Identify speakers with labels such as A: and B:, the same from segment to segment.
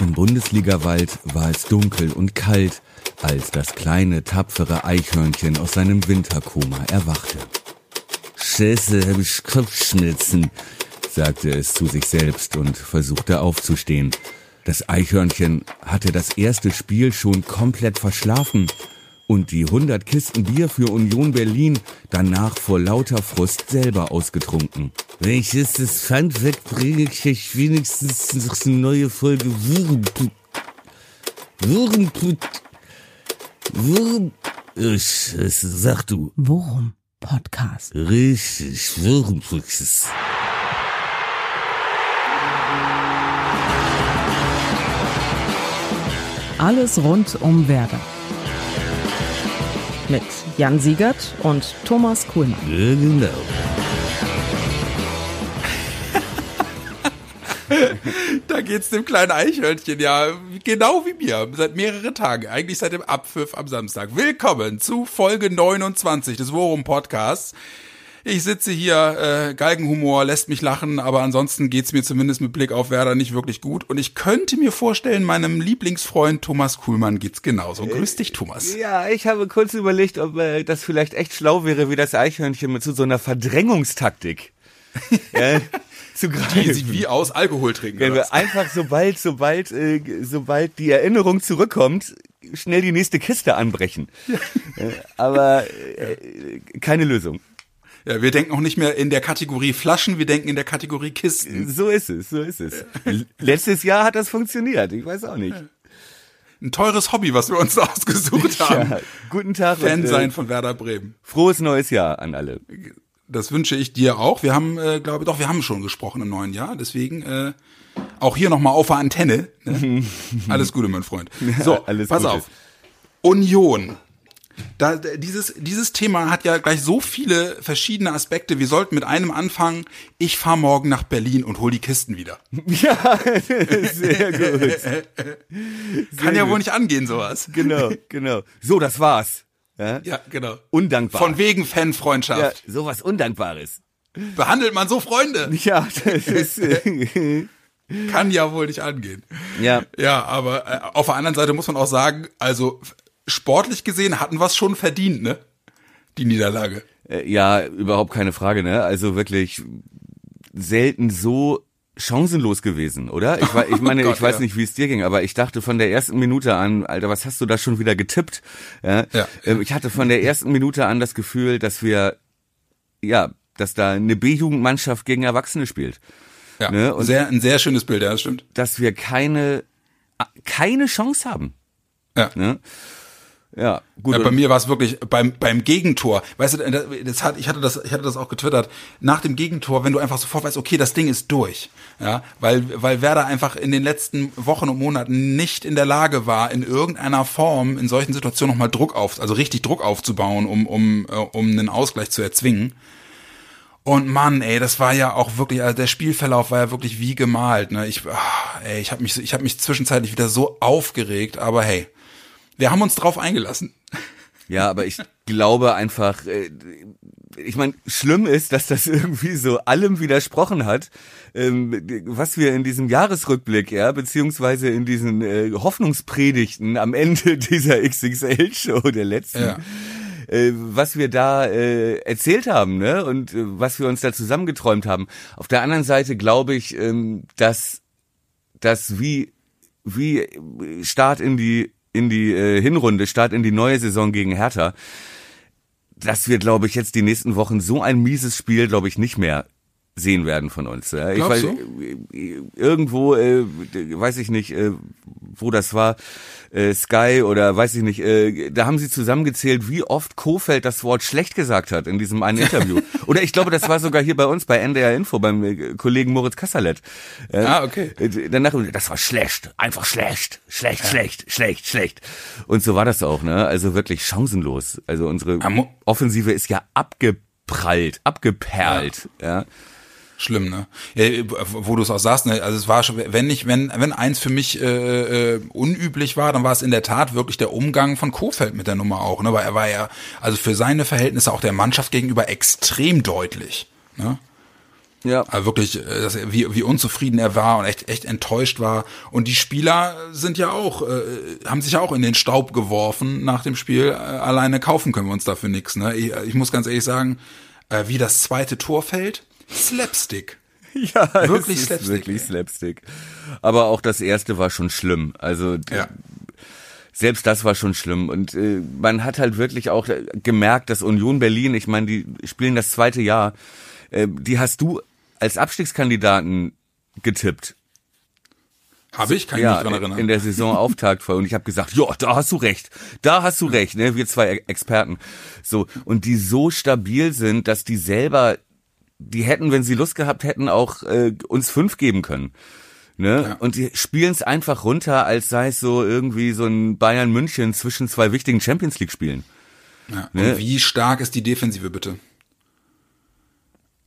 A: Im Bundesligawald war es dunkel und kalt, als das kleine, tapfere Eichhörnchen aus seinem Winterkoma erwachte. Scheiße, hab ich Kopfschmerzen, sagte es zu sich selbst und versuchte aufzustehen. Das Eichhörnchen hatte das erste Spiel schon komplett verschlafen und die 100 Kisten Bier für Union Berlin danach vor lauter Frust selber ausgetrunken. Wenn ich jetzt das Pfand wegbringe, krieg ich wenigstens noch eine neue Folge Wurmput. Wurmput. Wurm... Ich, sag du.
B: Worum? Podcast.
A: Richtig, Wurmpuxes.
B: Alles rund um Werder. Mit Jan Siegert und Thomas Kuhlmann.
A: Ja, genau.
C: da geht's dem kleinen Eichhörnchen ja genau wie mir seit mehreren Tagen, eigentlich seit dem Abpfiff am Samstag. Willkommen zu Folge 29 des Worum Podcasts. Ich sitze hier, äh, Galgenhumor lässt mich lachen, aber ansonsten geht's mir zumindest mit Blick auf Werder nicht wirklich gut. Und ich könnte mir vorstellen, meinem Lieblingsfreund Thomas Kuhlmann geht's genauso. Grüß dich, Thomas.
A: Ja, ich habe kurz überlegt, ob äh, das vielleicht echt schlau wäre, wie das Eichhörnchen mit so, so einer Verdrängungstaktik. Ja, zu greifen.
C: Die sieht wie aus Alkohol trinken.
A: Wenn wir einfach sobald, sobald, äh, sobald die Erinnerung zurückkommt, schnell die nächste Kiste anbrechen. Äh, aber äh, keine Lösung.
C: Ja, wir denken auch nicht mehr in der Kategorie Flaschen, wir denken in der Kategorie Kisten.
A: So ist es, so ist es. Letztes Jahr hat das funktioniert, ich weiß auch nicht.
C: Ein teures Hobby, was wir uns ausgesucht haben.
A: Ja, guten Tag.
C: Fan
A: äh,
C: sein von Werder Bremen.
A: Frohes neues Jahr an alle.
C: Das wünsche ich dir auch. Wir haben, äh, glaube doch, wir haben schon gesprochen im neuen Jahr. Deswegen äh, auch hier nochmal auf der Antenne. Ne? alles Gute, mein Freund. So,
A: alles
C: pass
A: Gute.
C: auf. Union. Da, dieses, dieses Thema hat ja gleich so viele verschiedene Aspekte. Wir sollten mit einem anfangen. Ich fahre morgen nach Berlin und hol die Kisten wieder.
A: Ja, sehr gut.
C: Kann ja
A: gut.
C: wohl nicht angehen, sowas.
A: Genau, genau. So, das war's. Ja?
C: Ja, genau.
A: Undankbar.
C: Von wegen
A: ja,
C: Fanfreundschaft.
A: sowas Undankbares.
C: Behandelt man so Freunde?
A: Ja, das ist,
C: Kann ja wohl nicht angehen.
A: ja.
C: Ja, aber äh, auf der anderen Seite muss man auch sagen, also sportlich gesehen hatten wir es schon verdient, ne? Die Niederlage.
A: Äh, Ja, überhaupt keine Frage, ne? Also wirklich selten so chancenlos gewesen, oder? Ich, war, ich meine,
C: Gott,
A: ich weiß
C: ja.
A: nicht, wie es dir ging, aber ich dachte von der ersten Minute an, Alter, was hast du da schon wieder getippt? Ja,
C: Ja.
A: Ähm, Ich hatte von der ersten Minute an das Gefühl, dass wir, ja, dass da eine B-Jugendmannschaft gegen Erwachsene spielt.
C: Ja,
A: Ne, und-
C: sehr, ein sehr schönes Bild, ja, das stimmt.
A: Dass wir keine, keine Chance haben.
C: Ja.
A: Ne? Ja, gut.
C: Ja, bei mir war es wirklich beim beim Gegentor. Weißt du, das- hat, ich hatte das, ich hatte das auch getwittert. Nach dem Gegentor, wenn du einfach sofort weißt, okay, das Ding ist durch, ja, weil weil Werder einfach in den letzten Wochen und Monaten nicht in der Lage war, in irgendeiner Form in solchen Situationen nochmal Druck auf, also richtig Druck aufzubauen, um um äh, um einen Ausgleich zu erzwingen. Und Mann, ey, das war ja auch wirklich, also der Spielverlauf war ja wirklich wie gemalt. Ne? Ich, ah, ey, ich habe mich, ich habe mich zwischenzeitlich wieder so aufgeregt, aber hey, wir haben uns drauf eingelassen.
A: Ja, aber ich glaube einfach, äh, ich meine, schlimm ist, dass das irgendwie so allem widersprochen hat, ähm, was wir in diesem Jahresrückblick, ja, beziehungsweise in diesen äh, Hoffnungspredigten am Ende dieser XXL-Show der letzten,
C: Ja.
A: äh, was wir da äh, erzählt haben, ne, und äh, was wir uns da zusammengeträumt haben. Auf der anderen Seite glaube ich, ähm, dass das wie wie Start in die in die äh, Hinrunde, Start in die neue Saison gegen Hertha, dass wir, glaube ich, jetzt die nächsten Wochen so ein mieses Spiel, glaube ich, nicht mehr sehen werden von uns. Ja. Ich weiß, äh, irgendwo, äh, weiß ich nicht, äh, wo das war, äh, Sky oder weiß ich nicht, äh, da haben sie zusammengezählt, wie oft Kofeld das Wort schlecht gesagt hat in diesem einen Interview. oder ich glaube, das war sogar hier bei uns bei NDR Info beim äh, Kollegen Moritz Kassalet. Äh,
C: Ah, okay.
A: äh, Danach, das war schlecht, einfach schlecht, schlecht, schlecht, schlecht, schlecht. Und so war das auch, ne? Also wirklich chancenlos. Also unsere
C: mo-
A: Offensive ist ja abgeprallt, abgeperlt, ja.
C: Schlimm, ne? Ja, wo du es auch sagst, ne? Also es war schon, wenn nicht, wenn, wenn eins für mich äh, äh, unüblich war, dann war es in der Tat wirklich der Umgang von Kofeld mit der Nummer auch, ne? Weil er war ja, also für seine Verhältnisse auch der Mannschaft gegenüber extrem deutlich. Ne? Ja. Also wirklich, äh, dass er, wie, wie unzufrieden er war und echt, echt enttäuscht war. Und die Spieler sind ja auch, äh, haben sich ja auch in den Staub geworfen nach dem Spiel. Äh, alleine kaufen können wir uns dafür nichts. Ne? Ich, ich muss ganz ehrlich sagen, äh, wie das zweite Tor fällt, Slapstick.
A: Ja, wirklich Slapstick. Wirklich Slapstick. Aber auch das erste war schon schlimm. Also ja. selbst das war schon schlimm. Und äh, man hat halt wirklich auch gemerkt, dass Union Berlin, ich meine, die spielen das zweite Jahr, äh, die hast du als Abstiegskandidaten getippt.
C: Habe ich? Kann ich ja, mich dran erinnern.
A: In der Saisonauftakt voll. Und ich habe gesagt, ja, da hast du recht. Da hast du recht, ne? Wir zwei Experten. So. Und die so stabil sind, dass die selber, die hätten, wenn sie Lust gehabt hätten, auch äh, uns fünf geben können. Ne? Ja. Und die spielen es einfach runter, als sei es so irgendwie so ein Bayern München zwischen zwei wichtigen Champions League Spielen.
C: Ja. Ne? Und wie stark ist die Defensive bitte?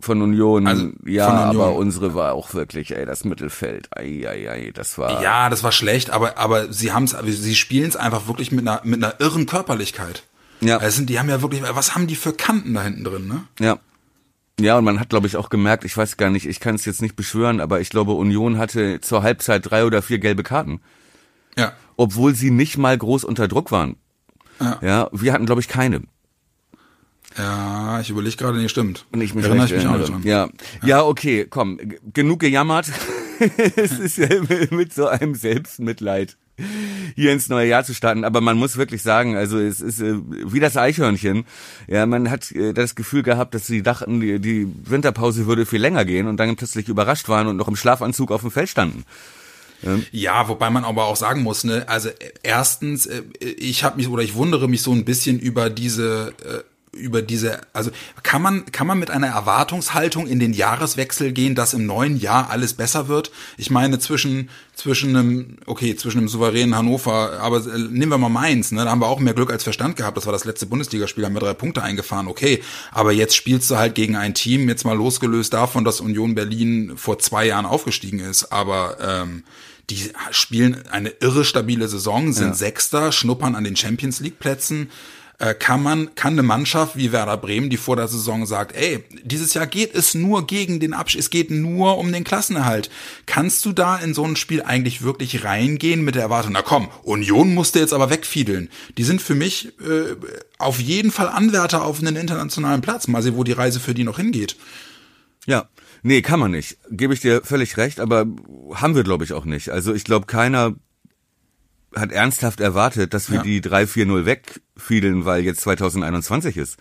A: Von Union, also, ja, von Union. aber unsere war auch wirklich, ey, das Mittelfeld, ei, ei, ei, das war.
C: Ja, das war schlecht, aber, aber sie haben es, sie spielen es einfach wirklich mit einer, mit einer irren Körperlichkeit. Ja. Sind, die haben ja wirklich, was haben die für Kanten da hinten drin, ne?
A: Ja. Ja, und man hat, glaube ich, auch gemerkt, ich weiß gar nicht, ich kann es jetzt nicht beschwören, aber ich glaube, Union hatte zur Halbzeit drei oder vier gelbe Karten. Ja. Obwohl sie nicht mal groß unter Druck waren. Ja. Ja, wir hatten, glaube ich, keine.
C: Ja, ich überlege gerade, nee, stimmt.
A: Und ich mich erinnere ich mich auch nicht dran. Ja. ja, ja, okay, komm, genug gejammert. es ist ja mit so einem Selbstmitleid hier ins neue Jahr zu starten. Aber man muss wirklich sagen, also es ist äh, wie das Eichhörnchen. Ja, man hat äh, das Gefühl gehabt, dass sie dachten, die, die Winterpause würde viel länger gehen und dann plötzlich überrascht waren und noch im Schlafanzug auf dem Feld standen.
C: Ja, wobei man aber auch sagen muss, ne, also erstens, äh, ich habe mich oder ich wundere mich so ein bisschen über diese äh, über diese, also kann man, kann man mit einer Erwartungshaltung in den Jahreswechsel gehen, dass im neuen Jahr alles besser wird? Ich meine, zwischen, zwischen einem, okay, zwischen einem souveränen Hannover, aber äh, nehmen wir mal Mainz, ne, da haben wir auch mehr Glück als Verstand gehabt. Das war das letzte Bundesligaspiel, haben wir drei Punkte eingefahren, okay. Aber jetzt spielst du halt gegen ein Team, jetzt mal losgelöst davon, dass Union Berlin vor zwei Jahren aufgestiegen ist, aber, ähm, die spielen eine irre stabile Saison, sind ja. Sechster, schnuppern an den Champions League Plätzen äh, kann man, kann eine Mannschaft wie Werder Bremen, die vor der Saison sagt, ey, dieses Jahr geht es nur gegen den Abschied, es geht nur um den Klassenerhalt. Kannst du da in so ein Spiel eigentlich wirklich reingehen mit der Erwartung, na komm, Union musste jetzt aber wegfiedeln. Die sind für mich äh, auf jeden Fall Anwärter auf einen internationalen Platz. Mal sehen, wo die Reise für die noch hingeht.
A: Ja, nee, kann man nicht. Gebe ich dir völlig recht, aber haben wir, glaube ich, auch nicht. Also ich glaube, keiner hat ernsthaft erwartet, dass wir ja. die 3-4-0 wegfiedeln, weil jetzt 2021 ist.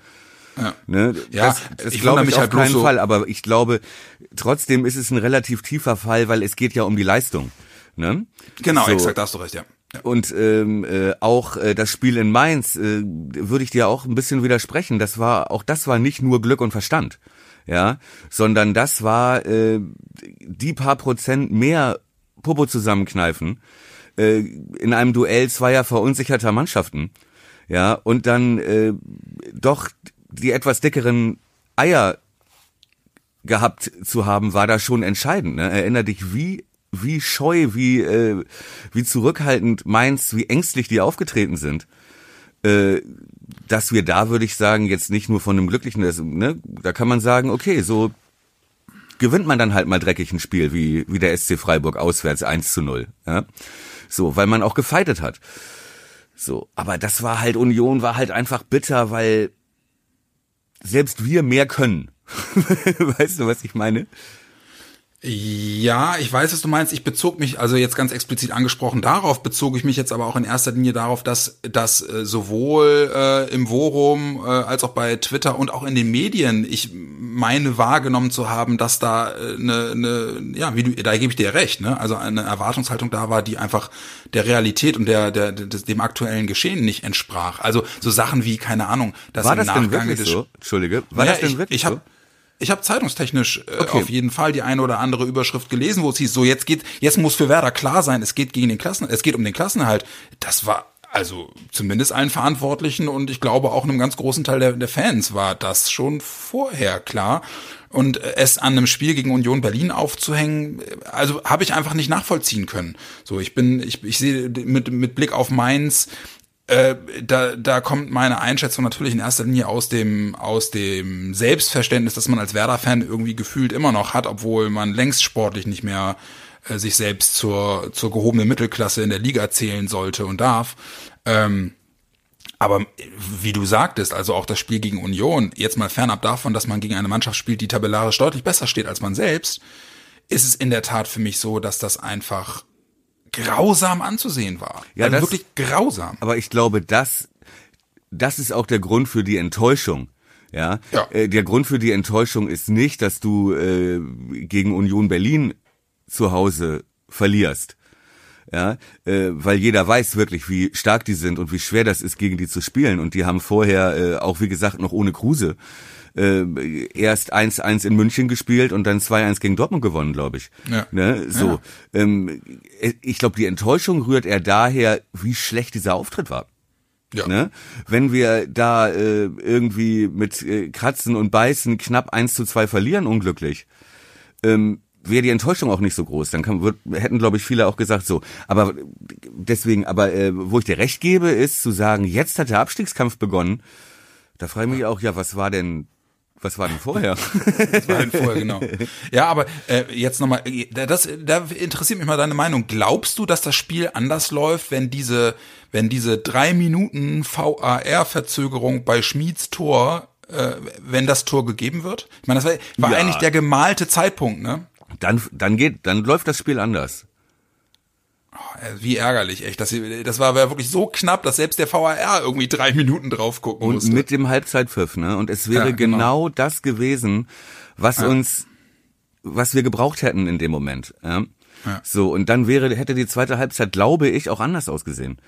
A: Ja, ne? ja das, das ich glaube ich auf halt keinen so Fall, aber ich glaube, trotzdem ist es ein relativ tiefer Fall, weil es geht ja um die Leistung. Ne?
C: Genau, so. exakt, da hast du recht, ja.
A: ja. Und ähm, äh, auch äh, das Spiel in Mainz äh, würde ich dir auch ein bisschen widersprechen. Das war auch das war nicht nur Glück und Verstand, ja, sondern das war äh, die paar Prozent mehr Popo zusammenkneifen, äh, in einem Duell zweier verunsicherter Mannschaften. Ja, und dann äh, doch die etwas dickeren Eier gehabt zu haben, war da schon entscheidend. Ne? Erinner dich, wie wie scheu, wie äh, wie zurückhaltend Mainz, wie ängstlich die aufgetreten sind. Äh, dass wir da, würde ich sagen, jetzt nicht nur von einem glücklichen, ne, da kann man sagen, okay, so gewinnt man dann halt mal dreckig ein Spiel, wie, wie der SC Freiburg auswärts 1 zu 0. Ja? So, weil man auch gefeitet hat. So, aber das war halt Union, war halt einfach bitter, weil selbst wir mehr können. weißt du, was ich meine?
C: Ja, ich weiß, was du meinst. Ich bezog mich, also jetzt ganz explizit angesprochen, darauf bezog ich mich jetzt aber auch in erster Linie darauf, dass, dass äh, sowohl äh, im Forum äh, als auch bei Twitter und auch in den Medien ich meine wahrgenommen zu haben, dass da äh, eine, eine ja, wie du, da gebe ich dir recht, ne? Also eine Erwartungshaltung da war, die einfach der Realität und der, der, der dem aktuellen Geschehen nicht entsprach. Also so Sachen wie keine Ahnung,
A: dass war im das Nachgang denn wirklich so? Entschuldige, war ja, das denn
C: ich,
A: wirklich
C: ich hab,
A: so?
C: Ich habe zeitungstechnisch äh, okay. auf jeden Fall die eine oder andere Überschrift gelesen, wo es hieß, so jetzt geht, jetzt muss für Werder klar sein, es geht gegen den Klassen, es geht um den Klassenerhalt. Das war also zumindest allen Verantwortlichen und ich glaube auch einem ganz großen Teil der, der Fans war das schon vorher klar. Und es an einem Spiel gegen Union Berlin aufzuhängen, also habe ich einfach nicht nachvollziehen können. So, ich bin, ich, ich sehe mit, mit Blick auf Mainz, äh, da, da kommt meine Einschätzung natürlich in erster Linie aus dem, aus dem Selbstverständnis, dass man als Werder-Fan irgendwie gefühlt immer noch hat, obwohl man längst sportlich nicht mehr äh, sich selbst zur, zur gehobenen Mittelklasse in der Liga zählen sollte und darf. Ähm, aber wie du sagtest, also auch das Spiel gegen Union, jetzt mal fernab davon, dass man gegen eine Mannschaft spielt, die tabellarisch deutlich besser steht als man selbst, ist es in der Tat für mich so, dass das einfach grausam anzusehen war.
A: Ja,
C: also
A: das-
C: wirklich grausam.
A: Aber ich glaube, das, das ist auch der Grund für die Enttäuschung. Ja,
C: Ja.
A: Äh, der Grund für die Enttäuschung ist nicht, dass du äh, gegen Union Berlin zu Hause verlierst. Ja, äh, weil jeder weiß wirklich, wie stark die sind und wie schwer das ist, gegen die zu spielen. Und die haben vorher, äh, auch wie gesagt, noch ohne Kruse, äh, erst 1-1 in München gespielt und dann 2-1 gegen Dortmund gewonnen, glaube ich.
C: Ja.
A: Ne? So, ähm, ich glaube, die Enttäuschung rührt eher daher, wie schlecht dieser Auftritt war.
C: Ja.
A: Ne? Wenn wir da äh, irgendwie mit äh, Kratzen und Beißen knapp 1 zu 2 verlieren, unglücklich, ähm, wäre die Enttäuschung auch nicht so groß. Dann kann, wird, hätten, glaube ich, viele auch gesagt so. Aber deswegen, aber äh, wo ich dir recht gebe, ist zu sagen, jetzt hat der Abstiegskampf begonnen. Da frage ich mich auch, ja, was war denn, was war denn vorher?
C: Das war halt vorher, genau. Ja, aber äh, jetzt nochmal, das, da interessiert mich mal deine Meinung. Glaubst du, dass das Spiel anders läuft, wenn diese, wenn diese drei Minuten VAR-Verzögerung bei Schmieds Tor, äh, wenn das Tor gegeben wird? Ich meine, das war, war
A: Ja.
C: eigentlich der gemalte Zeitpunkt, ne?
A: Dann, dann geht, dann läuft das Spiel anders.
C: Äh, Wie ärgerlich, echt. Das, das war wirklich so knapp, dass selbst der VAR irgendwie drei Minuten drauf gucken
A: Und
C: musste.
A: mit dem Halbzeitpfiff, ne? Und es wäre
C: Ja, genau.
A: genau. das gewesen, was uns, was wir gebraucht hätten in dem Moment. Ja?
C: Ja.
A: So, und dann wäre, hätte die zweite Halbzeit, glaube ich, auch anders ausgesehen.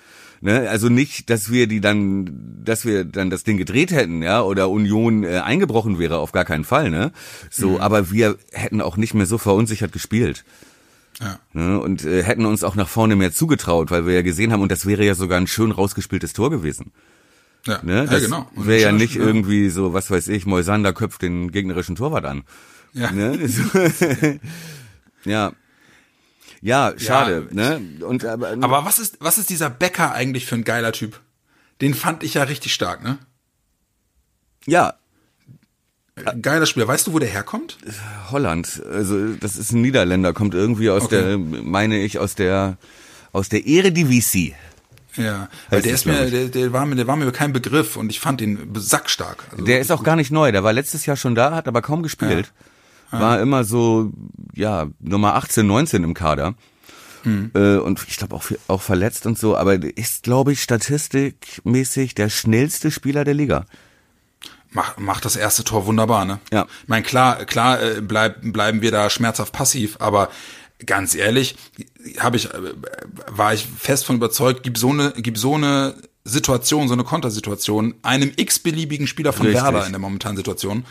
A: Ne? Also nicht, dass wir die dann, dass wir dann das Ding gedreht hätten, ja, oder Union äh, eingebrochen wäre, auf gar keinen Fall, ne? So,
C: Mhm.
A: aber wir hätten auch nicht mehr so verunsichert gespielt.
C: Ja.
A: Ne? Und äh, hätten uns auch nach vorne mehr zugetraut, weil wir ja gesehen haben, und das wäre ja sogar ein schön rausgespieltes Tor gewesen.
C: Ja,
A: Ne?
C: ja
A: Das
C: genau. Und
A: wäre ja nicht irgendwie so, was weiß ich, Moisander köpft den gegnerischen Torwart an.
C: Ja.
A: Ne? So, ja. Ja, schade.
C: Ja,
A: ne? Und aber,
C: Aber was ist, was ist dieser Becker eigentlich für ein geiler Typ? Den fand ich ja richtig stark, ne?
A: ja,
C: Geiler Spieler. Weißt du, wo der herkommt?
A: Holland. Also das ist ein Niederländer, kommt irgendwie aus
C: Okay.
A: der, meine ich, aus der aus der Eredivisie.
C: Ja, weil der ist mir, der, der war mir, der war mir kein Begriff und ich fand ihn sackstark. Also,
A: Der ist auch gar nicht neu. Der war letztes Jahr schon da, hat aber kaum gespielt. War immer so, ja, Nummer 18, 19 im Kader.
C: Hm.
A: Äh, und ich glaube auch, auch verletzt und so, aber ist, glaube ich, statistikmäßig der schnellste Spieler der Liga.
C: macht, macht das erste Tor wunderbar, ne?
A: Ja.
C: Ich meine, klar, klar äh, bleib, bleiben wir da schmerzhaft passiv, aber ganz ehrlich, habe ich, äh, war ich fest von überzeugt, gibt so eine, gibt so eine Situation, so eine Kontersituation, einem x-beliebigen Spieler von
A: Richtig.
C: Werder in der momentanen Situation,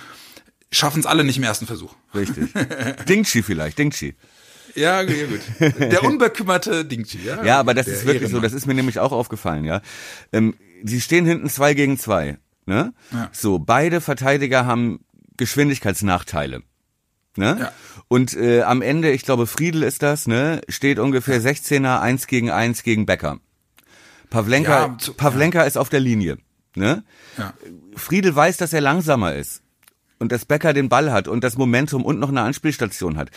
C: schaffen es alle nicht im ersten Versuch.
A: Richtig. Dingchi vielleicht, Dingchi.
C: Ja, ja gut. Der unbekümmerte Dingchi, ja.
A: Ja, aber das ist wirklich so,
C: Ehrenmann.
A: das ist mir nämlich auch aufgefallen, ja. Ähm, sie stehen hinten zwei gegen zwei, ne?
C: Ja.
A: So, beide Verteidiger haben Geschwindigkeitsnachteile. Ne?
C: Ja.
A: Und äh, am Ende, ich glaube, Friedel ist das, ne, steht ungefähr 16er, 1 gegen 1 gegen Becker. Pavlenka,
C: Ja, zu-
A: Pavlenka ist auf der Linie. Ne?
C: Ja.
A: Friedel weiß, dass er langsamer ist und dass Becker den Ball hat und das Momentum und noch eine Anspielstation hat.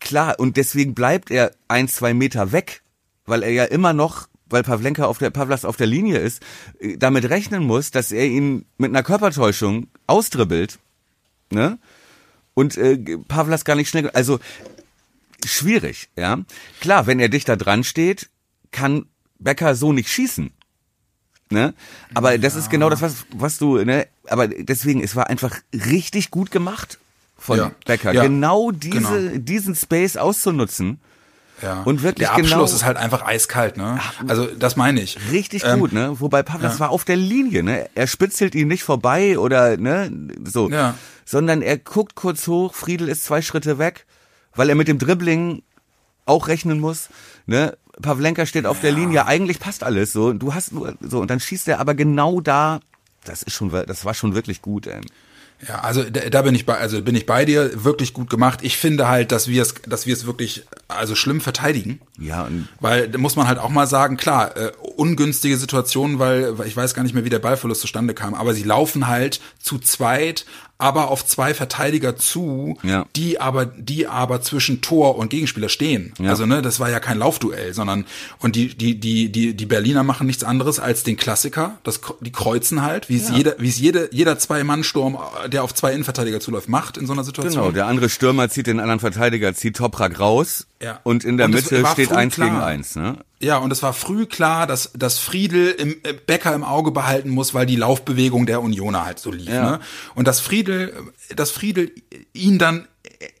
A: Klar, und deswegen bleibt er ein, zwei Meter weg, weil er ja immer noch, weil Pavlenka auf der Pavlas auf der Linie ist, äh, damit rechnen muss, dass er ihn mit einer Körpertäuschung austribbelt, ne? Und äh, Pavlas gar nicht schnell, also schwierig, ja. Klar, wenn er dichter dran steht, kann Becker so nicht schießen. Ne? Aber das ist genau das, was, was du, ne? Aber deswegen, es war einfach richtig gut gemacht von
C: Ja.
A: Becker.
C: Ja.
A: Genau diese,
C: Genau.
A: diesen Space auszunutzen.
C: Ja.
A: Und wirklich
C: Der Abschluss
A: genau-
C: ist halt einfach eiskalt, ne? Also, das meine ich.
A: Richtig
C: Ähm,
A: gut, ne? Wobei Pavlas
C: ja.
A: war auf der Linie, ne? Er spitzelt ihn nicht vorbei oder, ne? So.
C: Ja.
A: Sondern er guckt kurz hoch, Friedel ist zwei Schritte weg, weil er mit dem Dribbling auch rechnen muss, ne? Pavlenka steht auf der Linie, eigentlich passt alles so. Du hast nur, so, und dann schießt er aber genau da, das ist schon, das war schon wirklich gut, ey.
C: Ja, also da, bin ich bei, also bin ich bei dir, wirklich gut gemacht. Ich finde halt, dass wir es, dass wir es wirklich, also schlimm verteidigen.
A: Ja, und
C: Weil da muss man halt auch mal sagen, klar, äh, ungünstige Situationen, weil, weil ich weiß gar nicht mehr, wie der Ballverlust zustande kam, aber sie laufen halt zu zweit, aber auf zwei Verteidiger zu,
A: Ja.
C: die aber, die aber zwischen Tor und Gegenspieler stehen.
A: Ja.
C: Also ne, das war ja kein Laufduell, sondern und die die die die die Berliner machen nichts anderes als den Klassiker. Das die kreuzen halt, wie es jeder wie es jede jeder zwei Mann Sturm, der auf zwei Innenverteidiger zuläuft, macht in so einer Situation.
A: genau, der andere Stürmer zieht den anderen Verteidiger, zieht Toprak raus
C: Ja.
A: und in der
C: Und
A: Mitte steht eins
C: klar.
A: gegen eins. Ne?
C: Ja, und es war früh klar, dass, dass Friedel im äh, Becker im Auge behalten muss, weil die Laufbewegung der Unioner halt so lief.
A: Ja.
C: Ne? Und dass Friedel, dass Friedel ihn dann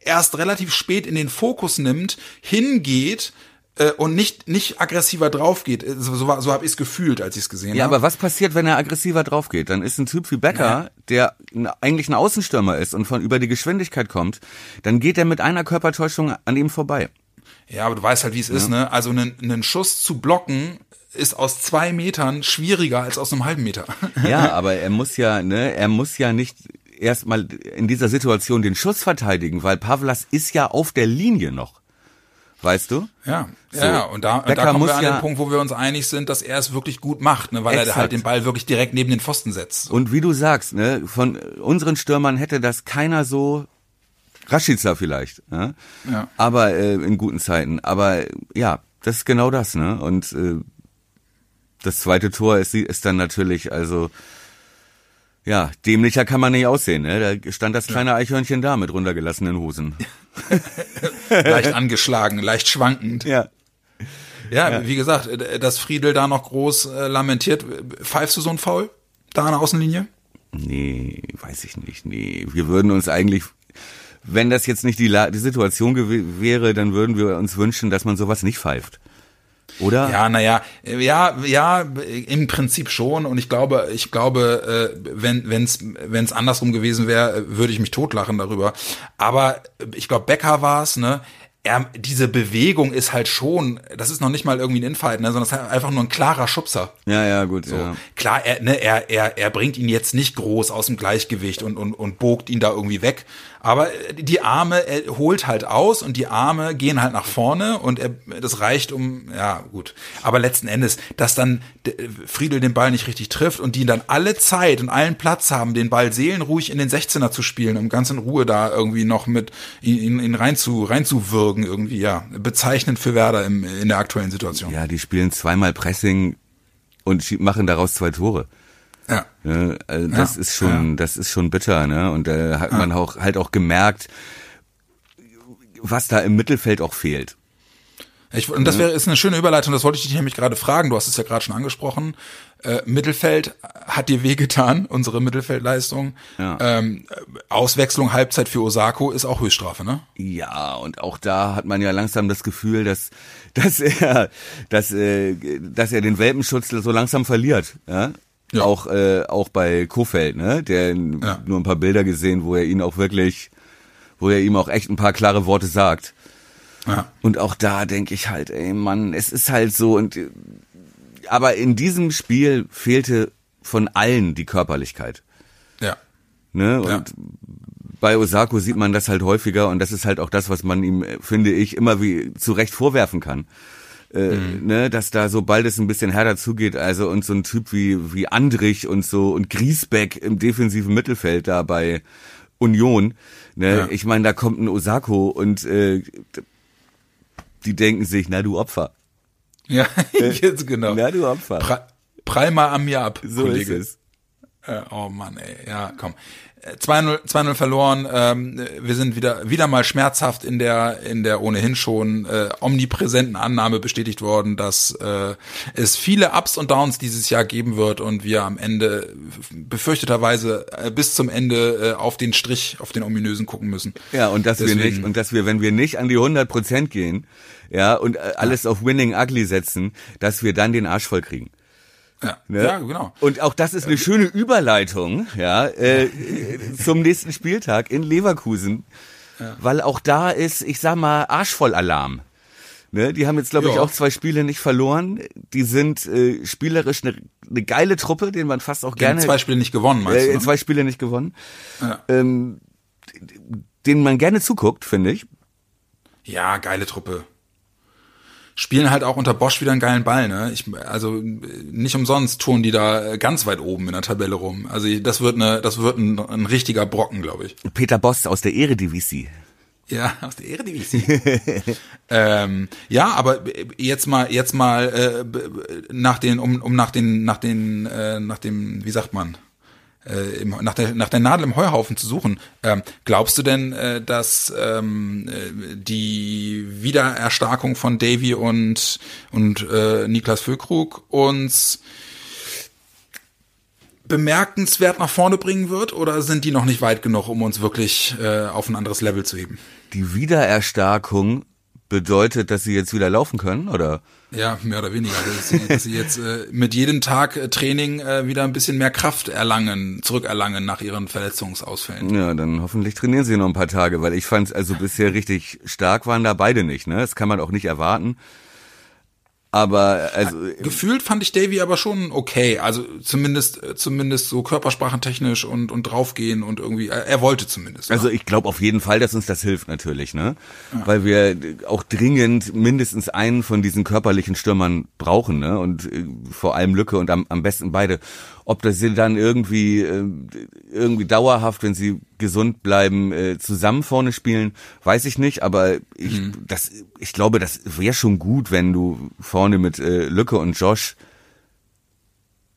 C: erst relativ spät in den Fokus nimmt, hingeht äh, und nicht, nicht aggressiver draufgeht. Äh, So, so, so habe ich es gefühlt, als ich es gesehen
A: Ja,
C: habe.
A: aber was passiert, wenn er aggressiver drauf geht? Dann ist ein Typ wie Becker, der n- eigentlich ein Außenstürmer ist und von über die Geschwindigkeit kommt, dann geht er mit einer Körpertäuschung an ihm vorbei.
C: Ja, aber du weißt halt, wie es ist, ne? Also einen, einen Schuss zu blocken ist aus zwei Metern schwieriger als aus einem halben Meter.
A: Ja, aber er muss ja, ne, er muss ja nicht erstmal in dieser Situation den Schuss verteidigen, weil Pavlas ist ja auf der Linie noch. Weißt du?
C: Ja,
A: So.
C: ja, und da,
A: Becker
C: da kommen
A: muss
C: wir an
A: ja-
C: den Punkt, wo wir uns einig sind, dass er es wirklich gut macht, ne, weil er
A: Exakt.
C: halt den Ball wirklich direkt neben den Pfosten setzt.
A: Und wie du sagst, ne, von unseren Stürmern hätte das keiner so Rashica vielleicht, ne?
C: Ja.
A: aber äh, in guten Zeiten. Aber ja, das ist genau das, ne? Und äh, das zweite Tor ist, ist dann natürlich, also ja, dämlicher kann man nicht aussehen, ne? Da stand das kleine Eichhörnchen da mit runtergelassenen Hosen.
C: leicht angeschlagen, leicht schwankend.
A: Ja.
C: Ja, wie gesagt, dass Friedel da noch groß äh, lamentiert. Pfeifst du so ein Foul? Da an der Außenlinie?
A: Nee, weiß ich nicht. Nee, wir würden uns eigentlich, wenn das jetzt nicht die, La die Situation wäre, dann würden wir uns wünschen, dass man sowas nicht pfeift. Oder?
C: Ja, naja, ja, ja, im Prinzip schon. Und ich glaube, ich glaube, äh, wenn wenn's wenn's andersrum gewesen wäre, würde ich mich totlachen darüber. Aber ich glaube, Becker war's, ne? Er, diese Bewegung ist halt schon, das ist noch nicht mal irgendwie ein Infight, ne, sondern es ist halt einfach nur ein klarer Schubser.
A: Ja, ja, gut.
C: So.
A: Ja.
C: Klar, er, ne, er, er, er bringt ihn jetzt nicht groß aus dem Gleichgewicht und, und, und bogt ihn da irgendwie weg. Aber äh, die Arme, er holt halt aus und die Arme gehen halt nach vorne und er, das reicht um, ja, gut. Aber letzten Endes, dass dann d- Friedel den Ball nicht richtig trifft und die dann alle Zeit und allen Platz haben, den Ball seelenruhig in den 16er zu spielen, um ganz in Ruhe da irgendwie noch mit ihn, ihn, rein zu, reinzuwürgen irgendwie, ja. Bezeichnend für Werder im, in der aktuellen Situation.
A: ja, die spielen zweimal Pressing und machen daraus zwei Tore.
C: Ja.
A: Ne? Also das
C: Ja,
A: ist schon, das ist schon bitter, ne? Und da hat man auch halt auch gemerkt, was da im Mittelfeld auch fehlt.
C: Ich, und das wäre ist eine schöne Überleitung, das wollte ich dich nämlich gerade fragen. Du hast es ja gerade schon angesprochen. Äh, Mittelfeld hat dir wehgetan, unsere Mittelfeldleistung.
A: Ja.
C: Ähm, Auswechslung Halbzeit für Osako ist auch Höchststrafe, ne?
A: Ja, und auch da hat man ja langsam das Gefühl, dass, dass er, dass, äh, dass er den Welpenschutz so langsam verliert. Ja?
C: Ja.
A: Auch, äh, auch bei Kofeld, ne? Der
C: Ja.
A: nur ein paar Bilder gesehen, wo er ihn auch wirklich, wo er ihm auch echt ein paar klare Worte sagt.
C: Ja.
A: Und auch da denke ich halt, ey Mann, es ist halt so und äh, aber in diesem Spiel fehlte von allen die Körperlichkeit.
C: Ja.
A: Ne? Und
C: Ja.
A: bei Osako sieht man das halt häufiger und das ist halt auch das, was man ihm, äh, finde ich, immer wie zu Recht vorwerfen kann. Äh, ne, dass da sobald es ein bisschen härter zugeht, also und so ein Typ wie wie Andrich und so und Griesbeck im defensiven Mittelfeld da bei Union, ne,
C: Ja.
A: ich meine, da kommt ein Osako und äh, die denken sich, na du Opfer,
C: Ja, jetzt genau.
A: na du Opfer,
C: Pre prall mal an mir ab,
A: so
C: Kollege.
A: ist es.
C: Äh, oh Mann, ey. Ja, komm. Äh, 2-0 2-0 verloren. Ähm, äh, wir sind wieder wieder mal schmerzhaft in der in der ohnehin schon äh, omnipräsenten Annahme bestätigt worden, dass äh, es viele Ups und Downs dieses Jahr geben wird und wir am Ende befürchteterweise äh, bis zum Ende äh, auf den Strich, auf den ominösen gucken müssen.
A: Ja, und dass wir
C: Deswegen-
A: nicht, und dass wir, wenn wir nicht an die 100 Prozent gehen, ja, und äh, alles auf Winning Ugly setzen, dass wir dann den Arsch voll kriegen.
C: Ja,
A: Ne?
C: ja genau.
A: Und auch das ist eine schöne Überleitung, ja, äh, zum nächsten Spieltag in Leverkusen, weil auch da ist, ich sag mal, Arschvoll-Alarm. Ne, die haben jetzt, glaube ich,
C: Ja.
A: auch zwei Spiele nicht verloren. Die sind äh, spielerisch eine ne geile Truppe, den man fast auch
C: Die haben
A: gerne
C: zwei Spiele nicht gewonnen, meinst
A: äh,
C: du? Ne?
A: zwei Spiele nicht gewonnen.
C: Ja.
A: Ähm, denen man gerne zuguckt, finde ich.
C: Ja, geile Truppe. Spielen halt auch unter Bosch wieder einen geilen Ball, ne? Ich, also äh, nicht umsonst touren die da äh, ganz weit oben in der Tabelle rum. Also das wird eine, das wird ein, ein richtiger Brocken, glaube ich.
A: Peter Boss aus der Eredivisie.
C: Ja, aus der Eredivisie. ähm, ja, aber jetzt mal, jetzt mal äh, nach den, um, um nach den, nach den, äh, nach dem, wie sagt man, äh, im, nach der nach der Nadel im Heuhaufen zu suchen. Ähm, glaubst du denn, äh, dass ähm, äh, die Wiedererstarkung von Davy und und äh, Niklas Füllkrug uns bemerkenswert nach vorne bringen wird oder sind die noch nicht weit genug, um uns wirklich äh, auf ein anderes Level zu heben?
A: Die Wiedererstarkung bedeutet, dass sie jetzt wieder laufen können, oder?
C: Ja, mehr oder weniger. Dass sie, dass sie jetzt äh, mit jedem Tag äh, Training äh, wieder ein bisschen mehr Kraft erlangen, zurückerlangen nach ihren Verletzungsausfällen.
A: Ja, dann hoffentlich trainieren sie noch ein paar Tage, weil ich fand, also bisher richtig stark waren da beide nicht, ne? Das kann man auch nicht erwarten. Aber also
C: Gefühlt fand ich Davy aber schon okay. Also zumindest, äh, zumindest so körpersprachentechnisch und, und draufgehen und irgendwie, er, er wollte zumindest.
A: Also
C: ne?
A: ich glaube auf jeden Fall, dass uns das hilft natürlich, ne? Weil wir auch dringend mindestens einen von diesen körperlichen Stürmern brauchen, ne? Und äh, vor allem Lücke und am, am besten beide. Ob das sie dann irgendwie äh, irgendwie dauerhaft, wenn sie gesund bleiben, äh, zusammen vorne spielen, weiß ich nicht. Aber ich das ich glaube, das wäre schon gut, wenn du vorne mit äh, Lücke und Josh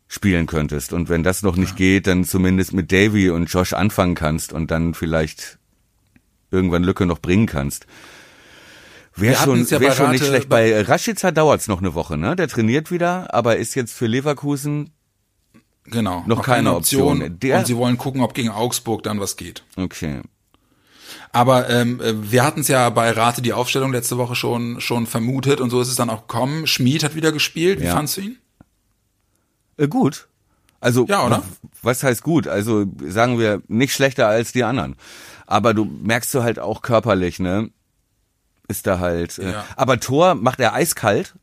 A: spielen könntest. Und wenn das noch nicht geht, dann zumindest mit Davy und Josh anfangen kannst und dann vielleicht irgendwann Lücke noch bringen kannst. Wäre schon,
C: ja
A: wär schon nicht schlecht. Bei Rashica dauert's noch eine Woche, ne? Der trainiert wieder, aber ist jetzt für Leverkusen
C: genau.
A: noch keine Option. Der-
C: und sie wollen gucken, ob gegen Augsburg dann was geht.
A: okay.
C: Aber ähm, äh, wir hatten es ja bei Rate die Aufstellung letzte Woche schon schon vermutet und so ist es dann auch gekommen. Schmid hat wieder gespielt. Wie
A: Ja.
C: fandst du ihn?
A: Äh, gut. Also
C: Ja, oder?
A: was heißt gut? Also sagen wir nicht schlechter als die anderen. Aber du merkst du halt auch körperlich, ne? Ist da halt. Äh,
C: Ja.
A: Aber Tor macht er eiskalt,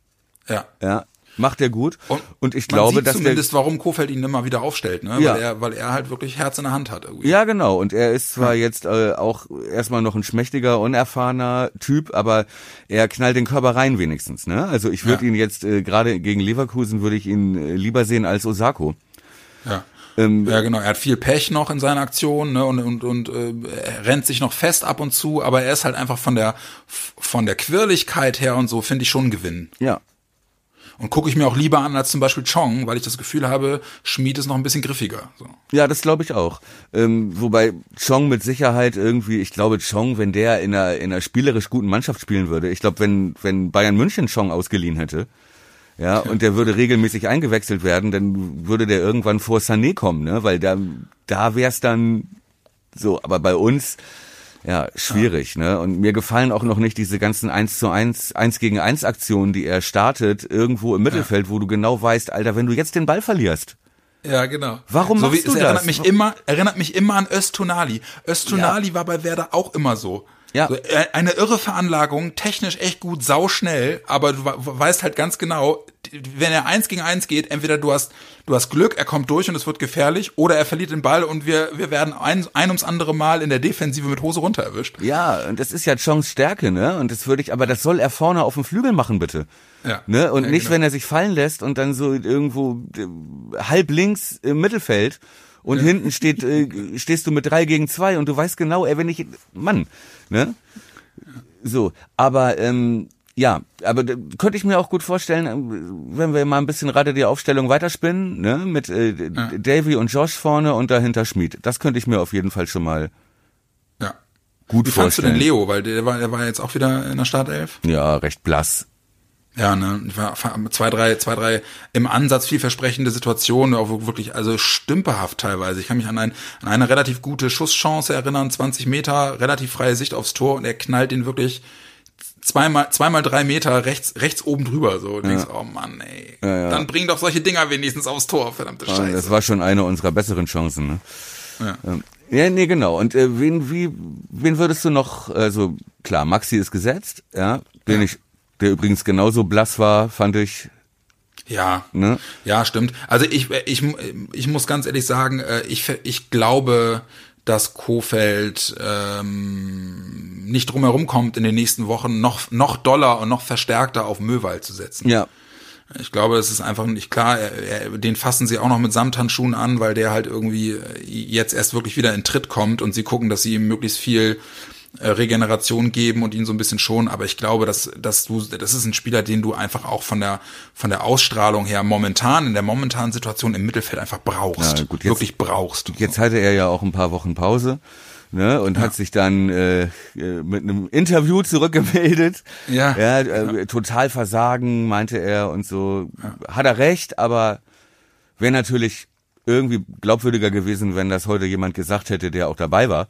C: Ja.
A: ja, macht er gut. Und, ich
C: man
A: glaube,
C: sieht
A: dass der
C: zumindest, warum Kofeld ihn immer wieder aufstellt, ne?
A: Ja.
C: Weil er, weil er halt wirklich Herz in der Hand hat irgendwie.
A: Ja, genau. Und er ist zwar jetzt äh, auch erstmal noch ein schmächtiger, unerfahrener Typ, aber er knallt den Körper rein wenigstens. Ne? Also ich würde
C: Ja.
A: ihn jetzt äh, gerade gegen Leverkusen würde ich ihn äh, lieber sehen als Osako.
C: Ja.
A: Ähm,
C: Ja, genau. Er hat viel Pech noch in seiner Aktion ne? und, und, und äh, rennt sich noch fest ab und zu, aber er ist halt einfach von der von der Quirligkeit her und so, finde ich schon ein Gewinn.
A: Ja.
C: Und gucke ich mir auch lieber an als zum Beispiel Chong, weil ich das Gefühl habe, Schmied ist noch ein bisschen griffiger. So.
A: Ja, das glaube ich auch. Ähm, wobei Chong mit Sicherheit irgendwie, ich glaube Chong, wenn der in einer, in einer spielerisch guten Mannschaft spielen würde, ich glaube, wenn, wenn Bayern München Chong ausgeliehen hätte, ja, und der würde regelmäßig eingewechselt werden, dann würde der irgendwann vor Sané kommen, ne? Weil da, da wär's dann so, aber bei uns, ja, schwierig, ne? Und mir gefallen auch noch nicht diese ganzen 1 zu 1, 1 gegen 1 Aktionen, die er startet, irgendwo im Mittelfeld, wo du genau weißt, Alter, wenn du jetzt den Ball verlierst,
C: Ja, genau.
A: Warum
C: so wie,
A: machst du
C: es erinnert
A: das?
C: mich immer, erinnert mich immer an Östunali. Östunali war bei Werder auch immer so.
A: Ja.
C: So, äh, eine irre Veranlagung, technisch echt gut, sauschnell, aber du we- weißt halt ganz genau, wenn er eins gegen eins geht, entweder du hast, du hast Glück, er kommt durch und es wird gefährlich, oder er verliert den Ball und wir, wir werden ein, ein ums andere Mal in der Defensive mit Hose runter erwischt.
A: Ja, und das ist ja Chongs Stärke, ne? Und das würde ich, aber das soll er vorne auf dem Flügel machen, bitte.
C: Ja.
A: Ne? Und
C: Ja,
A: nicht,
C: genau.
A: wenn er sich fallen lässt und dann so irgendwo äh, halb links im Mittelfeld und hinten steht, äh, stehst du mit drei gegen zwei und du weißt genau, ey, wenn ich, Mann, ne? So, aber ähm, ja, aber könnte ich mir auch gut vorstellen, ähm, wenn wir mal ein bisschen gerade die Aufstellung weiterspinnen, ne, mit äh, Davy und Josh vorne und dahinter Schmied. Das könnte ich mir auf jeden Fall schon mal
C: Ja.
A: gut
C: Wie fandst du
A: vorstellen.
C: denn Leo? Weil der war, der war jetzt auch wieder in der Startelf.
A: Ja, recht blass.
C: Ja, ne, zwei, drei, zwei, drei im Ansatz vielversprechende Situationen, auch wirklich, also stümperhaft teilweise. Ich kann mich an, ein, an eine relativ gute Schusschance erinnern, 20 Meter, relativ freie Sicht aufs Tor und er knallt ihn wirklich zweimal, zweimal drei Meter rechts, rechts oben drüber, so. Und du denkst, oh Mann, ey. Dann bring doch solche Dinger wenigstens aufs Tor, verdammte
A: Ja,
C: Scheiße.
A: Das war schon eine unserer besseren Chancen. Ne?
C: Ja.
A: Ähm, Ja, nee, genau. Und äh, wen, wie, wen würdest du noch, also klar, Maxi ist gesetzt, ja, den
C: Ja.
A: ich der übrigens genauso blass war, fand ich.
C: Ja,
A: Ne?
C: ja, stimmt. Also ich, ich, ich muss ganz ehrlich sagen, äh, ich, ich glaube, dass Kofeld ähm, nicht drumherum kommt, in den nächsten Wochen noch, noch doller und noch verstärkter auf Möwald zu setzen.
A: Ja.
C: Ich glaube, es ist einfach nicht klar. Er, er, den fassen sie auch noch mit Samthandschuhen an, weil der halt irgendwie äh, jetzt erst wirklich wieder in Tritt kommt und sie gucken, dass sie ihm möglichst viel Regeneration geben und ihn so ein bisschen schonen. Aber ich glaube, dass, dass du, das ist ein Spieler, den du einfach auch von der, von der Ausstrahlung her momentan, in der momentanen Situation im Mittelfeld einfach brauchst.
A: Ja, gut, jetzt-
C: wirklich brauchst.
A: Jetzt hatte er ja auch ein paar Wochen Pause. Ne, und hat sich dann äh, äh, mit einem Interview zurückgemeldet.
C: Ja.
A: ja, äh, total versagen, meinte er und so. Hat er recht, aber wäre natürlich irgendwie glaubwürdiger gewesen, wenn das heute jemand gesagt hätte, der auch dabei war.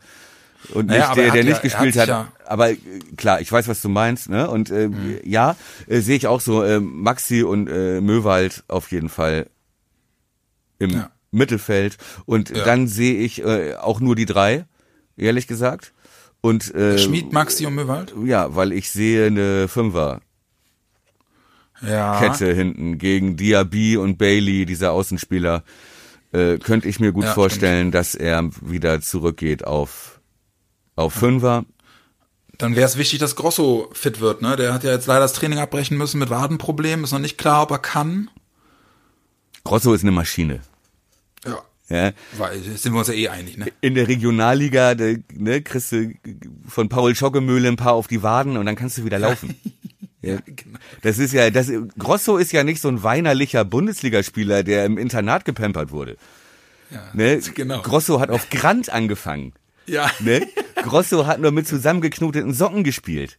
A: Und
C: Naja,
A: nicht der,
C: er
A: der nicht
C: ja-
A: gespielt hat.
C: ja-
A: Aber äh, klar, ich weiß, was du meinst. Ne? Und äh,
C: Mhm.
A: ja, äh, sehe ich auch so. Äh, Maxi und äh, Möwald auf jeden Fall im
C: Ja.
A: Mittelfeld. Und dann sehe ich äh, auch nur die drei, ehrlich gesagt. Und äh,
C: Schmied, Maxi und Möwald?
A: ja, weil ich sehe eine Fünfer.
C: Ja.
A: Kette hinten gegen Diaby und Bailey, dieser Außenspieler, äh, könnte ich mir gut vorstellen, dass er wieder zurückgeht auf, auf Fünfer.
C: Dann wäre es wichtig, dass Grosso fit wird, ne? Der hat ja jetzt leider das Training abbrechen müssen mit Wadenproblemen. Ist noch nicht klar, ob er kann.
A: Grosso ist eine Maschine.
C: Ja.
A: Ja.
C: Weil, sind wir uns ja eh einig, ne?
A: In der Regionalliga, da, ne, kriegst du von Paul Schockemühle ein paar auf die Waden und dann kannst du wieder laufen. Ja.
C: genau.
A: Das ist ja, das, Grosso ist ja nicht so ein weinerlicher Bundesligaspieler, der im Internat gepampert wurde. ne?
C: genau.
A: Grosso hat auf Grant angefangen.
C: Ja.
A: Ne? Grosso hat nur mit zusammengeknoteten Socken gespielt.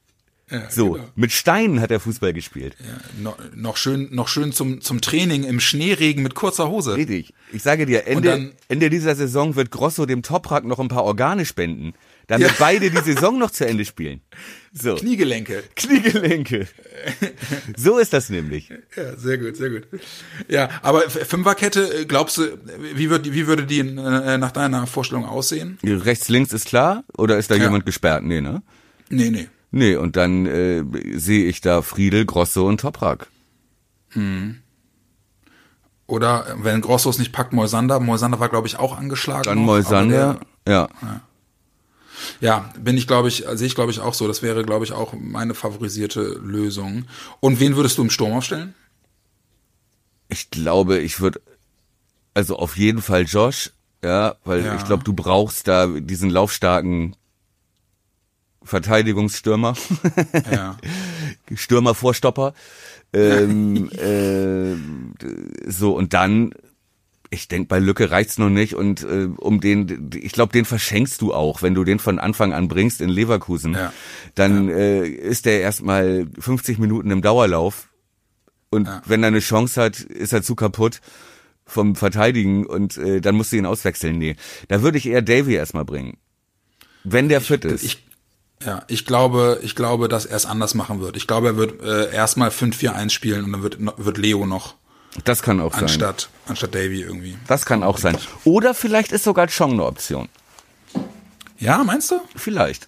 C: Ja,
A: So,
C: genau.
A: mit Steinen hat er Fußball gespielt.
C: Ja, noch, noch schön, noch schön zum, zum Training im Schneeregen mit kurzer Hose.
A: Richtig. Ich sage dir, Ende,
C: dann-
A: Ende dieser Saison wird Grosso dem Toprak noch ein paar Organe spenden, damit
C: Ja.
A: beide die Saison noch zu Ende spielen. So.
C: Kniegelenke.
A: Kniegelenke. So ist das nämlich.
C: Ja, sehr gut, sehr gut. Ja, aber Fünferkette, äh, glaubst du, wie, wird, wie würde die äh, nach deiner Vorstellung aussehen?
A: Rechts, links ist klar? Oder ist da
C: Ja.
A: jemand gesperrt? Nee, ne?
C: Nee, nee.
A: Nee, und dann äh, sehe ich da Friedel, Grosso und Toprak.
C: Oder äh, wenn Grossos nicht packt, Moisander. Moisander war, glaube ich, auch angeschlagen.
A: Dann
C: noch,
A: Moisander. Ja.
C: der- Ja, bin ich, glaube ich, sehe ich, glaube ich, auch so. Das wäre, glaube ich, auch meine favorisierte Lösung. Und wen würdest du im Sturm aufstellen?
A: Ich glaube, ich würde, also auf jeden Fall Josh, ja, weil
C: Ja.
A: ich glaube, du brauchst da diesen laufstarken Verteidigungsstürmer,
C: Ja.
A: Stürmervorstopper. Ähm, äh, so, und dann, ich denk bei Lücke reicht's noch nicht und äh, um den, ich glaube, den verschenkst du auch, wenn du den von Anfang an bringst in Leverkusen.
C: Ja.
A: Dann Äh, ist der erstmal 50 Minuten im Dauerlauf und
C: Ja.
A: wenn er eine Chance hat, ist er zu kaputt vom Verteidigen und äh, dann musst du ihn auswechseln. Nee, da würde ich eher Davy erstmal bringen. Wenn der fit ist.
C: Ich, ja, ich glaube, ich glaube, dass er es anders machen wird. Ich glaube, er wird äh, erstmal 5-4-1 spielen und dann wird, wird Leo noch
A: das kann auch sein.
C: anstatt, anstatt Davy irgendwie.
A: Das kann auch sein. Oder vielleicht ist sogar Chong eine Option.
C: Ja, meinst du?
A: Vielleicht.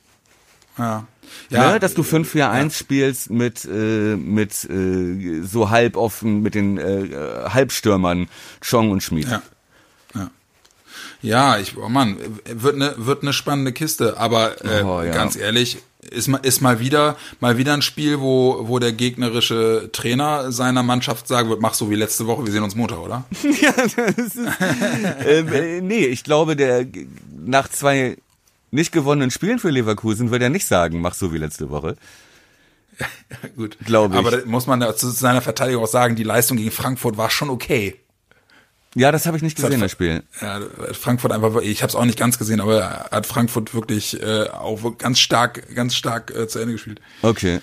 C: Ja.
A: Ja, ne, dass du 5-4-1 spielst mit, äh, mit äh, so halb offen, mit den äh, äh, Halbstürmern Chong und Schmid.
C: Ja. Ja. Ja, ich, oh Mann, wird eine wird eine spannende Kiste, aber äh,
A: Oh, ja.
C: ganz ehrlich, ist mal ist mal wieder mal wieder ein Spiel, wo wo der gegnerische Trainer seiner Mannschaft sagen wird, mach so wie letzte Woche, wir sehen uns Montag, oder?
A: ähm, äh, nee, ich glaube, der nach zwei nicht gewonnenen Spielen für Leverkusen wird er nicht sagen, mach so wie letzte Woche.
C: Gut,
A: Glaube ich.
C: Aber muss man ja zu seiner Verteidigung auch sagen, die Leistung gegen Frankfurt war schon okay.
A: Ja, das habe ich nicht gesehen, das Spiel.
C: Ja, Frankfurt einfach, ich habe es auch nicht ganz gesehen, aber er hat Frankfurt wirklich äh, auch ganz stark, ganz stark äh, zu Ende gespielt.
A: Okay.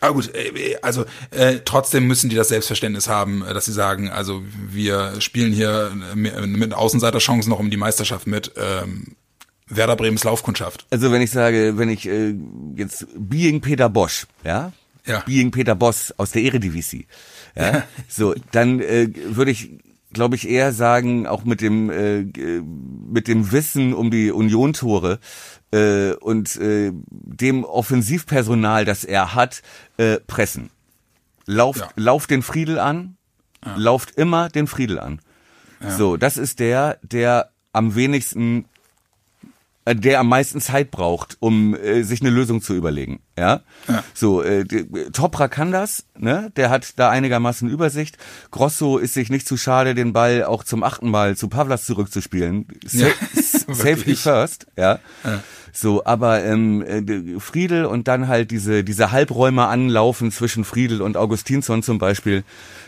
C: Aber gut, äh, also äh, trotzdem müssen die das Selbstverständnis haben, äh, dass sie sagen, also wir spielen hier äh, mit Außenseiterchancen noch um die Meisterschaft mit. Ähm, Werder Bremens Laufkundschaft.
A: Also wenn ich sage, wenn ich äh, jetzt Being Peter Bosch, ja,
C: Ja.
A: Being Peter Boss aus der Eredivisie, ja, so, dann äh, würde ich glaube ich, eher sagen, auch mit dem äh, mit dem Wissen um die Union-Tore äh, und äh, dem Offensivpersonal, das er hat, äh, pressen. Lauft,
C: Ja.
A: lauft den Friedel an, lauft immer den Friedel an. So, das ist der, der am wenigsten der am meisten Zeit braucht, um äh, sich eine Lösung zu überlegen. Ja, so äh, die- Topra kann das, ne? Der hat da einigermaßen Übersicht. Grosso ist sich nicht zu schade, den Ball auch zum achten Mal zu Pavlas zurückzuspielen. Sa
C: Ja,
A: Safety first, ja. So, aber ähm, äh, Friedel und dann halt diese diese Halbräume anlaufen zwischen Friedel und Augustinsson zum Beispiel.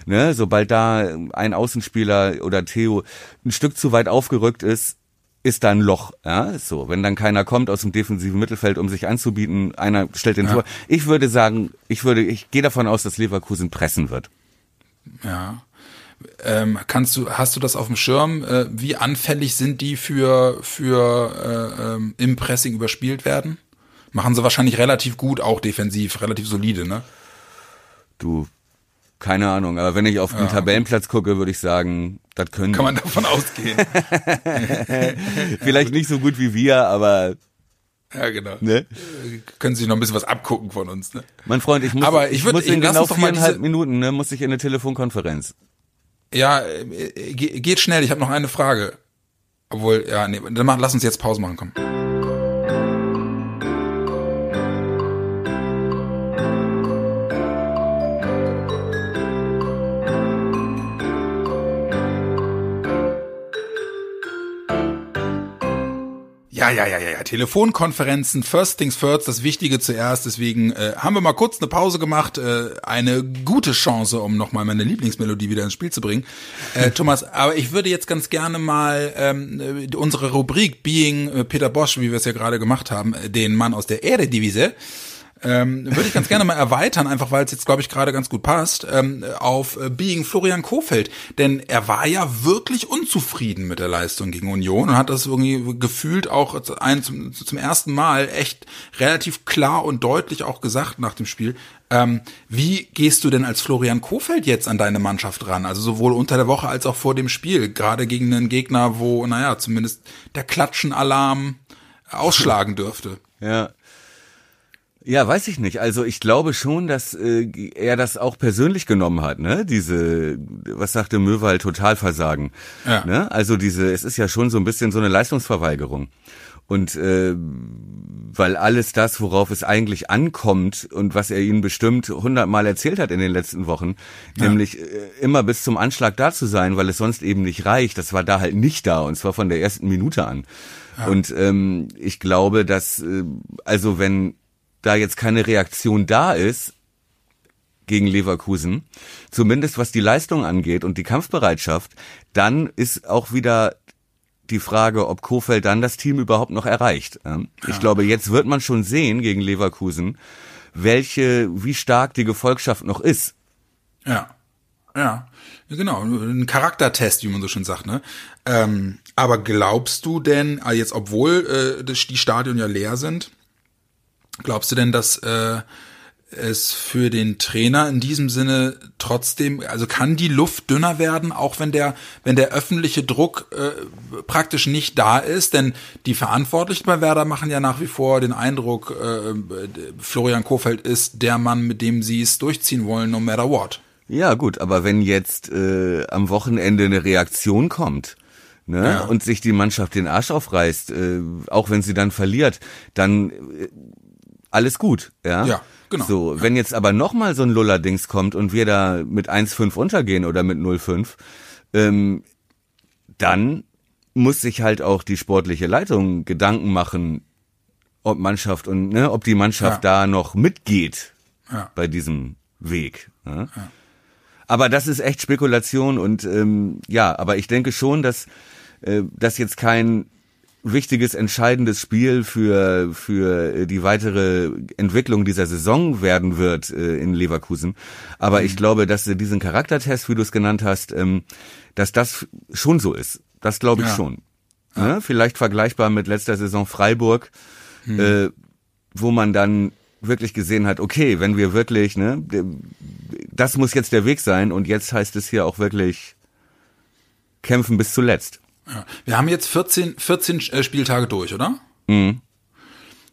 A: Ne, sobald da ein Außenspieler oder Theo ein Stück zu weit aufgerückt ist, ist da ein Loch. Ja, so, wenn dann keiner kommt aus dem defensiven Mittelfeld, um sich anzubieten, einer stellt den Tor. Ich würde sagen, ich würde, ich gehe davon aus, dass Leverkusen pressen wird.
C: Ja. Ähm, kannst du, hast du das auf dem Schirm? Äh, wie anfällig sind die für, für äh, ähm, im Pressing überspielt werden? Machen sie wahrscheinlich relativ gut, auch defensiv, relativ solide, ne?
A: Du, keine Ahnung, aber wenn ich auf den Tabellenplatz gucke, würde ich sagen, das können
C: Kann man davon ausgehen.
A: Vielleicht nicht so gut wie wir, aber
C: ja, genau.
A: ne?
C: Äh, Können sie noch ein bisschen was abgucken von uns, ne?
A: Mein Freund, ich muss,
C: Aber ich würd-
A: muss in genau viereinhalb Minuten, ne, muss ich in eine Telefonkonferenz.
C: Ja, äh, ge- geht schnell, ich habe noch eine Frage. Obwohl, ja, nee, dann mach, lass uns jetzt Pause machen, komm. Ja, ja, ja, ja, ja. Telefonkonferenzen, first things first, das Wichtige zuerst. Deswegen äh, haben wir mal kurz eine Pause gemacht. Äh, eine gute Chance, um nochmal meine Lieblingsmelodie wieder ins Spiel zu bringen. Äh, Thomas, aber ich würde jetzt ganz gerne mal ähm, äh, unsere Rubrik Being äh, Peter Bosch, wie wir es ja gerade gemacht haben, äh, den Mann aus der Eredivisie, ähm, würde ich ganz gerne mal erweitern, einfach weil es jetzt, glaube ich, gerade ganz gut passt, ähm, auf äh, Being Florian Kofeld. Denn er war ja wirklich unzufrieden mit der Leistung gegen Union und hat das irgendwie gefühlt auch ein, zum, zum ersten Mal echt relativ klar und deutlich auch gesagt nach dem Spiel. Ähm, wie gehst du denn als Florian Kofeld jetzt an deine Mannschaft ran? Also sowohl unter der Woche als auch vor dem Spiel, gerade gegen einen Gegner, wo, naja, zumindest der Klatschenalarm ausschlagen dürfte.
A: Ja. Ja, weiß ich nicht. Also ich glaube schon, dass äh, er das auch persönlich genommen hat, ne? Diese, was sagte Möwald, Totalversagen.
C: Ja.
A: Ne? Also diese, es ist ja schon so ein bisschen so eine Leistungsverweigerung. Und äh, weil alles das, worauf es eigentlich ankommt und was er ihnen bestimmt hundertmal erzählt hat in den letzten Wochen, nämlich äh, immer bis zum Anschlag da zu sein, weil es sonst eben nicht reicht, das war da halt nicht da und zwar von der ersten Minute an. Und ähm, ich glaube, dass, äh, also wenn da jetzt keine Reaktion da ist gegen Leverkusen, zumindest was die Leistung angeht und die Kampfbereitschaft, dann ist auch wieder die Frage, ob Kofeld dann das Team überhaupt noch erreicht. Ich glaube, jetzt wird man schon sehen gegen Leverkusen, welche, wie stark die Gefolgschaft noch ist.
C: Ja. Ja, genau, ein Charaktertest, wie man so schön sagt, ne? Ähm, aber glaubst du denn, ah, jetzt obwohl äh, die Stadien ja leer sind, glaubst du denn, dass äh, es für den Trainer in diesem Sinne trotzdem, also kann die Luft dünner werden, auch wenn der, wenn der öffentliche Druck äh, praktisch nicht da ist, denn die Verantwortlichen bei Werder machen ja nach wie vor den Eindruck, äh, Florian Kofeld ist der Mann, mit dem sie es durchziehen wollen, no matter what.
A: Ja, gut, aber wenn jetzt äh, am Wochenende eine Reaktion kommt, ne,
C: Ja.
A: und sich die Mannschaft den Arsch aufreißt, äh, auch wenn sie dann verliert, dann äh, alles gut, ja?
C: Ja, genau.
A: So, wenn jetzt aber nochmal so ein Lullerdings kommt und wir da mit 1,5 runtergehen oder mit 0,5, ähm, dann muss sich halt auch die sportliche Leitung Gedanken machen, ob Mannschaft und ne, ob die Mannschaft da noch mitgeht
C: Ja.
A: bei diesem Weg. Ne? Aber das ist echt Spekulation und ähm, ja, aber ich denke schon, dass äh, das jetzt kein wichtiges, entscheidendes Spiel für für äh, die weitere Entwicklung dieser Saison werden wird äh, in Leverkusen. Aber ich glaube, dass äh, diesen Charaktertest, wie du es genannt hast, ähm, dass das schon so ist. Das glaube ich
C: Ja.
A: schon. Ne? Vielleicht vergleichbar mit letzter Saison Freiburg, äh, wo man dann wirklich gesehen hat, okay, wenn wir wirklich, ne, das muss jetzt der Weg sein und jetzt heißt es hier auch wirklich kämpfen bis zuletzt.
C: Ja. Wir haben jetzt 14, 14 äh, Spieltage durch, oder? Mhm.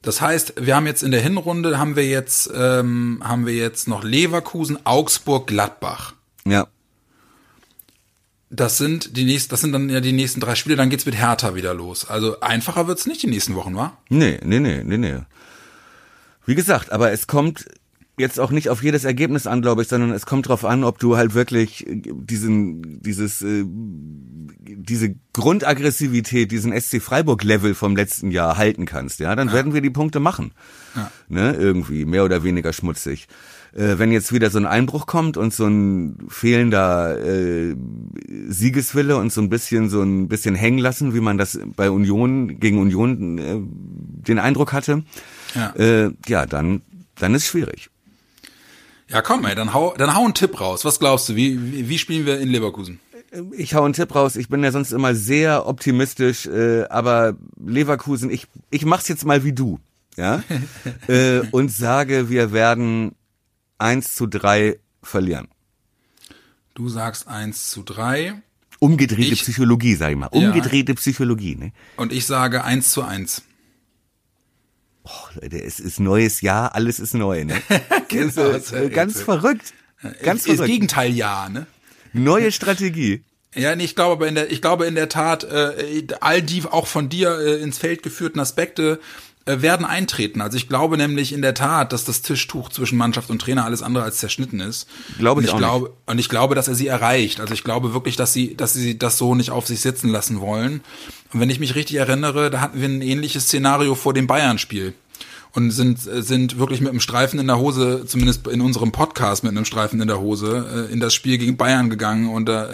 C: Das heißt, wir haben jetzt in der Hinrunde haben wir jetzt ähm, haben wir jetzt noch Leverkusen, Augsburg, Gladbach.
A: Ja.
C: Das sind die nächsten, das sind dann ja die nächsten drei Spiele, dann geht's mit Hertha wieder los. Also einfacher wird's nicht die nächsten Wochen, wa?
A: Nee, nee, nee, nee, nee. Wie gesagt, aber es kommt jetzt auch nicht auf jedes Ergebnis an, glaube ich, sondern es kommt darauf an, ob du halt wirklich diesen, dieses, äh, diese Grundaggressivität, diesen SC Freiburg-Level vom letzten Jahr halten kannst. Ja, dann ja. werden wir die Punkte machen. Ja. Ne, irgendwie mehr oder weniger schmutzig. Äh, wenn jetzt wieder so ein Einbruch kommt und so ein fehlender äh, Siegeswille und so ein bisschen so ein bisschen hängen lassen, wie man das bei Union gegen Union äh, den Eindruck hatte, ja, äh, ja dann dann ist schwierig.
C: Ja, komm, ey, dann hau, dann hau einen Tipp raus. Was glaubst du? Wie, wie, wie spielen wir in Leverkusen?
A: Ich hau einen Tipp raus. Ich bin ja sonst immer sehr optimistisch, äh, aber Leverkusen, ich, ich mach's jetzt mal wie du, ja, äh, und sage, wir werden eins zu drei verlieren.
C: Du sagst eins zu drei.
A: Umgedrehte ich, Psychologie, sag ich mal. Umgedrehte ja. Psychologie, ne?
C: Und ich sage eins zu eins.
A: Oh, Leute, es ist neues Jahr, alles ist neu, ne? genau, ist, äh, ganz verrückt. Ganz
C: ist, verrückt. Gegenteil ja, ne?
A: Neue Strategie.
C: Ja, nee, ich glaube aber in der, ich glaube in der Tat, äh, all die auch von dir äh, ins Feld geführten Aspekte äh, werden eintreten. Also ich glaube nämlich in der Tat, dass das Tischtuch zwischen Mannschaft und Trainer alles andere als zerschnitten ist.
A: Glaube ich,
C: ich
A: auch
C: glaube,
A: nicht.
C: Und ich glaube, dass er sie erreicht. Also ich glaube wirklich, dass sie, dass sie das so nicht auf sich sitzen lassen wollen. Und wenn ich mich richtig erinnere, da hatten wir ein ähnliches Szenario vor dem Bayern-Spiel und sind, sind wirklich mit einem Streifen in der Hose, zumindest in unserem Podcast mit einem Streifen in der Hose, äh, in das Spiel gegen Bayern gegangen und äh,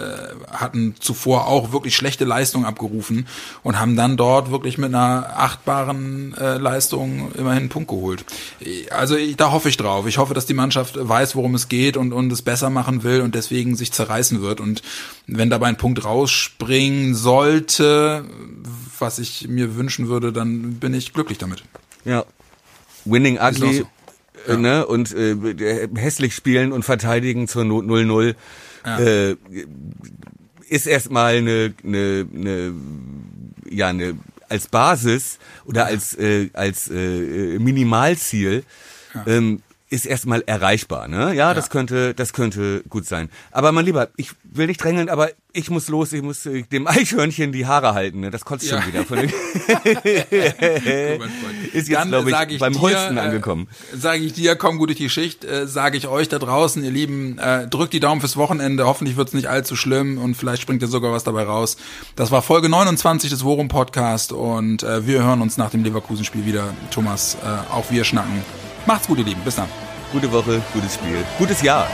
C: hatten zuvor auch wirklich schlechte Leistungen abgerufen und haben dann dort wirklich mit einer achtbaren äh, Leistung immerhin einen Punkt geholt. Also ich, da hoffe ich drauf. Ich hoffe, dass die Mannschaft weiß, worum es geht und, und es besser machen will und deswegen sich zerreißen wird. Und wenn dabei ein Punkt rausspringen sollte, was ich mir wünschen würde, dann bin ich glücklich damit.
A: Ja, Winning Ugly, so. Äh, ja. ne, und äh, hässlich spielen und verteidigen zur Not 0-0 ja. äh, ist erstmal eine, eine, eine, ja, eine als Basis oder als äh, als äh, Minimalziel ja. ähm, ist erstmal erreichbar, ne? Ja, ja, das könnte, das könnte gut sein. Aber mein Lieber, ich will nicht drängeln, aber ich muss los, ich muss äh, dem Eichhörnchen die Haare halten, ne? Das kotzt ja. schon wieder. Von ist jetzt, glaube ich, ich, beim dir, Holsten äh, angekommen.
C: Sage ich dir, komm gut durch die Schicht, äh, sage ich euch da draußen, ihr Lieben, äh, drückt die Daumen fürs Wochenende, hoffentlich wird's nicht allzu schlimm und vielleicht springt ja sogar was dabei raus. Das war Folge 29 des Worum Podcast und äh, wir hören uns nach dem Leverkusen-Spiel wieder. Thomas, äh, auch wir schnacken. Macht's gut, ihr Lieben. Bis dann.
A: Gute Woche, gutes Spiel, gutes Jahr.